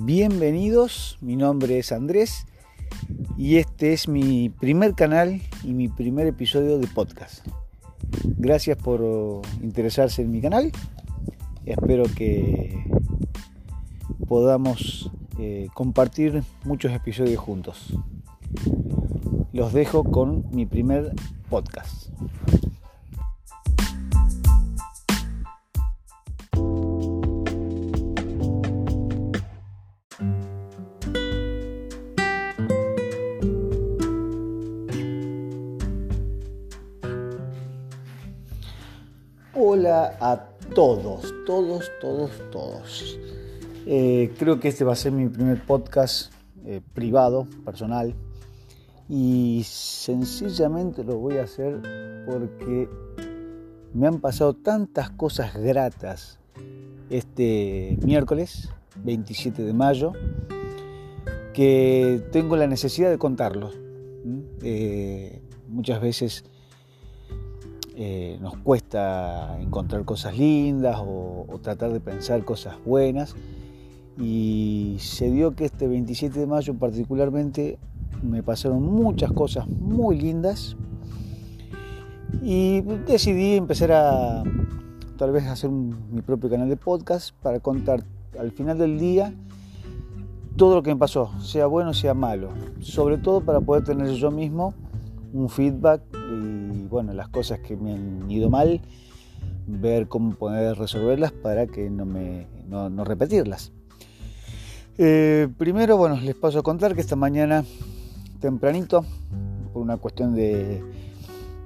Bienvenidos, mi nombre es Andrés y este es mi primer canal y mi primer episodio de podcast. Gracias por interesarse en mi canal. Espero que podamos eh, compartir muchos episodios juntos. Los dejo con mi primer podcast. A todos, todos, todos, todos. Eh, creo que este va a ser mi primer podcast eh, privado, personal. Y sencillamente lo voy a hacer porque me han pasado tantas cosas gratas este miércoles 27 de mayo que tengo la necesidad de contarlos. Eh, muchas veces eh, nos cuesta encontrar cosas lindas o, tratar de pensar cosas buenas. Y se dio que este 27 de mayo particularmente me pasaron muchas cosas muy lindas y decidí empezar a tal vez hacer mi propio canal de podcast para contar al final del día todo lo que me pasó, sea bueno, sea malo, sobre todo para poder tener yo mismo un feedback bueno, las cosas que me han ido mal, ver cómo poder resolverlas para que no, me, no, repetirlas. Eh, primero, bueno, les paso a contar que esta mañana tempranito, por una cuestión de,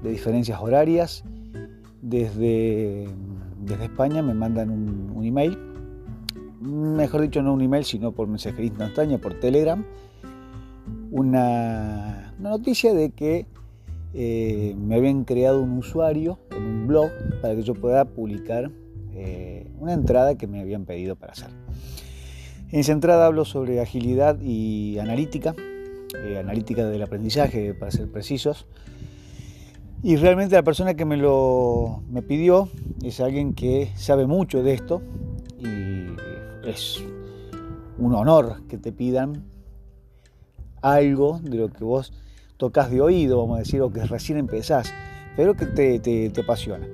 diferencias horarias, desde, desde, España me mandan un, un, email, mejor dicho no un email, sino por mensajería instantánea, por Telegram, una, noticia de que eh, me habían creado un usuario en un blog para que yo pueda publicar eh, una entrada que me habían pedido para hacer. En esa entrada hablo sobre agilidad y analítica, eh, analítica del aprendizaje para ser precisos. Y realmente la persona que me lo me pidió es alguien que sabe mucho de esto y es un honor que te pidan algo de lo que vos tocas de oído, vamos a decir, o que recién empezás, pero que te, te, apasiona.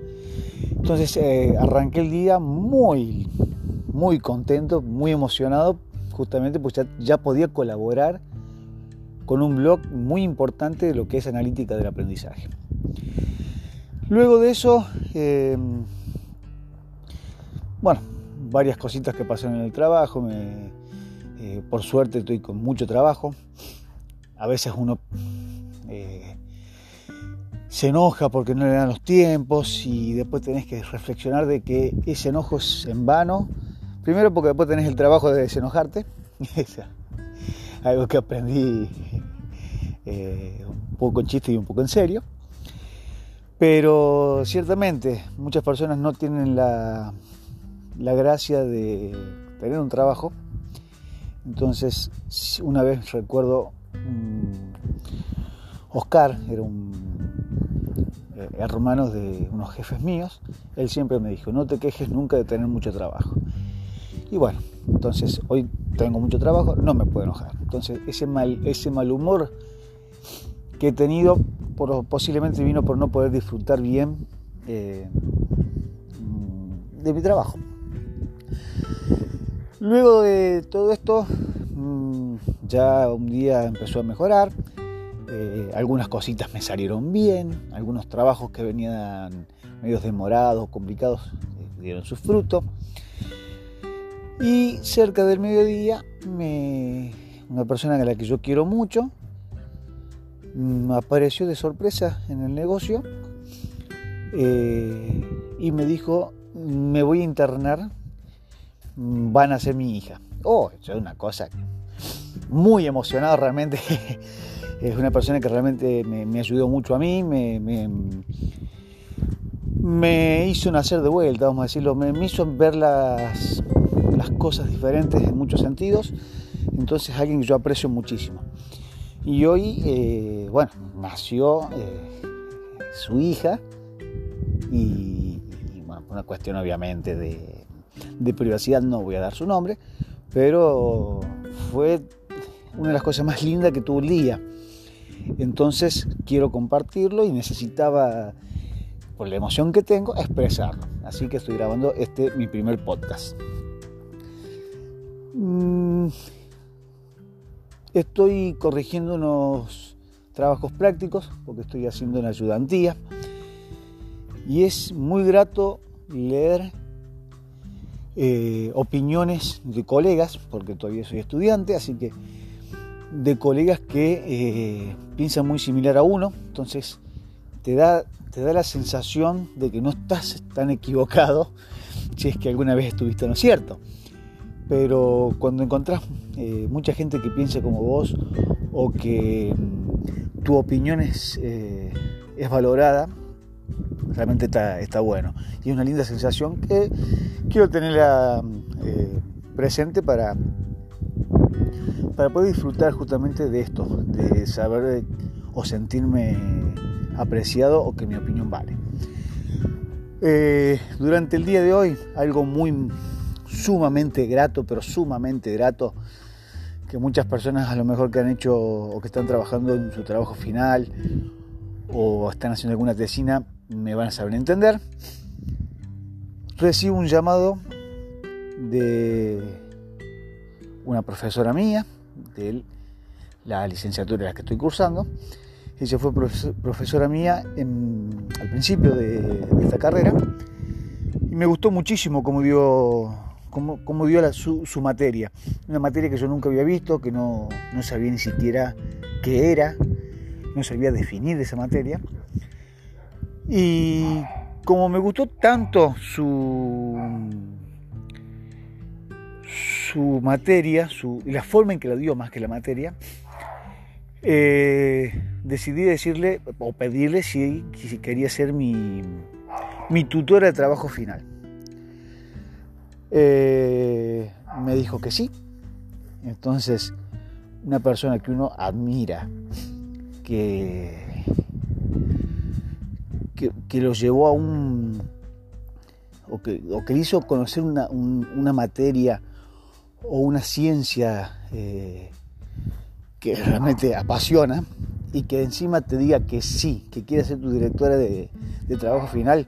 Entonces eh, arranqué el día muy, muy contento, muy emocionado, justamente pues ya, podía colaborar con un blog muy importante de lo que es analítica del aprendizaje. Luego de eso, em, bueno, varias cositas que pasaron en el trabajo, eh, por suerte estoy con mucho trabajo, a veces uno eh, se enoja porque no le dan los tiempos y después tenés que reflexionar de que ese enojo es en vano. Primero porque después tenés el trabajo de desenojarte. Algo que aprendí eh, un poco en chiste y un poco en serio. Pero ciertamente muchas personas no tienen la, la gracia de tener un trabajo. Entonces, una vez recuerdo Oscar era un eh, hermano de unos jefes míos. Él siempre me dijo, no te quejes nunca de tener mucho trabajo. Y bueno, entonces hoy tengo mucho trabajo, no me puedo enojar. Entonces ese mal, ese mal humor que he tenido posiblemente vino por no poder disfrutar bien eh, de mi trabajo. Luego de todo esto, mm, ya un día empezó a mejorar, eh, algunas cositas me salieron bien, algunos trabajos que venían medio demorados, complicados, eh, dieron su fruto. Y cerca del mediodía, una persona a la que yo quiero mucho me apareció de sorpresa en el negocio eh, y me dijo, me voy a internar, van a ser mi hija. Oh, es una cosa muy emocionado realmente. es una persona que realmente me, ayudó mucho a mí, me, me, hizo nacer de vuelta, vamos a decirlo, me, hizo ver las, las cosas diferentes en muchos sentidos, entonces alguien que yo aprecio muchísimo. Y hoy, eh, bueno, nació eh, su hija y, bueno, una cuestión obviamente de, de privacidad no voy a dar su nombre, pero fue una de las cosas más lindas que tuvo el día. Entonces quiero compartirlo y necesitaba, por la emoción que tengo, expresarlo. Así que estoy grabando este mi primer podcast. Mm, estoy corrigiendo unos trabajos prácticos porque estoy haciendo una ayudantía y es muy grato leer eh, opiniones de colegas, porque todavía soy estudiante, así que de colegas que eh, piensan muy similar a uno, entonces te da, te da la sensación de que no estás tan equivocado si es que alguna vez estuviste en lo cierto. Pero cuando encontrás eh, mucha gente que piensa como vos o que mm, tu opinión es, eh, es valorada, realmente está, está, bueno. Y es una linda sensación que quiero tenerla presente para para poder disfrutar justamente de esto, de saber o sentirme apreciado o que mi opinión vale. Eh, durante el día de hoy, algo muy sumamente grato, pero sumamente grato, que muchas personas a lo mejor que han hecho o que están trabajando en su trabajo final o están haciendo alguna tesina me van a saber entender. Recibo un llamado de una profesora mía de la licenciatura en la que estoy cursando. Ella fue profesora mía al principio de, esta carrera y me gustó muchísimo cómo dio, cómo, dio su, materia. Una materia que yo nunca había visto, que no, no sabía ni siquiera qué era, no sabía definir esa materia. Y como me gustó tanto su, su materia, su, la forma en que la dio más que la materia, eh, decidí decirle o pedirle si, quería ser mi, mi, tutora de trabajo final. Eh, me dijo que sí. Entonces, una persona que uno admira, que, que, lo llevó a un... o que, o que hizo conocer una, una materia o una ciencia eh, que realmente apasiona y que encima te diga que sí, que quiere ser tu directora de, trabajo final,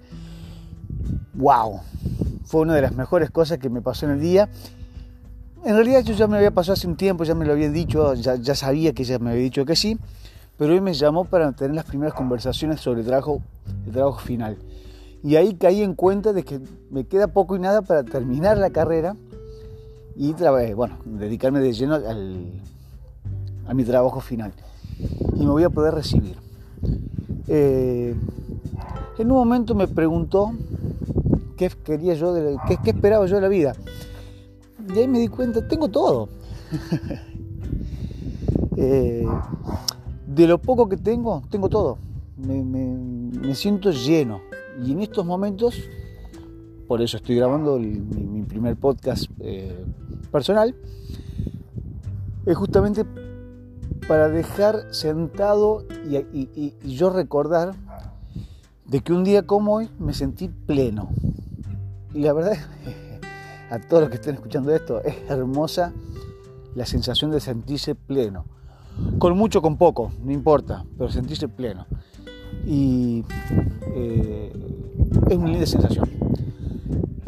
wow, fue una de las mejores cosas que me pasó en el día. En realidad yo ya me había pasado hace un tiempo, ya me lo habían dicho, ya, ya sabía que ella me había dicho que sí, pero hoy me llamó para tener las primeras conversaciones sobre el trabajo, el trabajo final. Y ahí caí en cuenta de que me queda poco y nada para terminar la carrera y bueno, dedicarme de lleno a mi trabajo final. Y me voy a poder recibir. Eh, en un momento me preguntó qué quería yo, qué, esperaba yo de la vida. Y ahí me di cuenta, tengo todo. Eh, de lo poco que tengo, tengo todo. Me, siento lleno. Y en estos momentos, por eso estoy grabando mi, primer podcast eh, personal, es justamente para dejar sentado y, yo recordar de que un día como hoy me sentí pleno. Y la verdad, a todos los que estén escuchando esto, es hermosa la sensación de sentirse pleno. Con mucho, con poco, no importa, pero sentirse pleno. Y eh, es una linda sensación.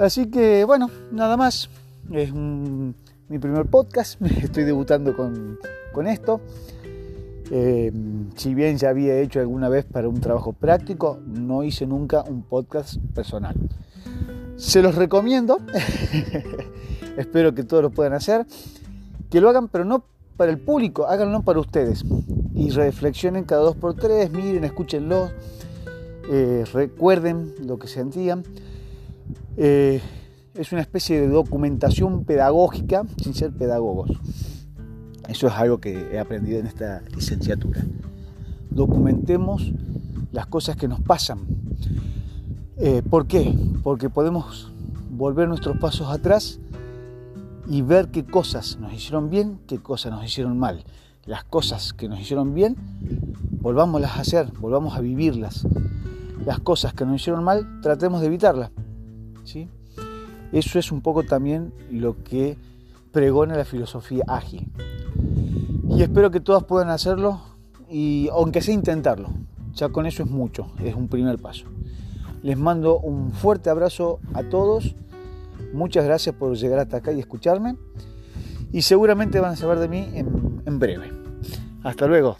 Así que bueno, nada más. Es mi primer podcast, estoy debutando con, esto. Eh, si bien ya había hecho alguna vez para un trabajo práctico, no hice nunca un podcast personal. Se los recomiendo, espero que todos lo puedan hacer, que lo hagan, pero no para el público, háganlo para ustedes. Y reflexionen cada dos por tres, miren, escúchenlo, eh, recuerden lo que sentían. Eh, es una especie de documentación pedagógica sin ser pedagogos. Eso es algo que he aprendido en esta licenciatura. Documentemos las cosas que nos pasan. Eh, ¿Por qué? Porque podemos volver nuestros pasos atrás y ver qué cosas nos hicieron bien, qué cosas nos hicieron mal. Las cosas que nos hicieron bien, volvámoslas a hacer, volvamos a vivirlas. Las cosas que nos hicieron mal, tratemos de evitarlas. ¿Sí? Eso es un poco también lo que pregone la filosofía ágil. Y espero que todas puedan hacerlo, y aunque sea intentarlo, ya con eso es mucho, es un primer paso. Les mando un fuerte abrazo a todos, muchas gracias por llegar hasta acá y escucharme, y seguramente van a saber de mí en breve. Hasta luego.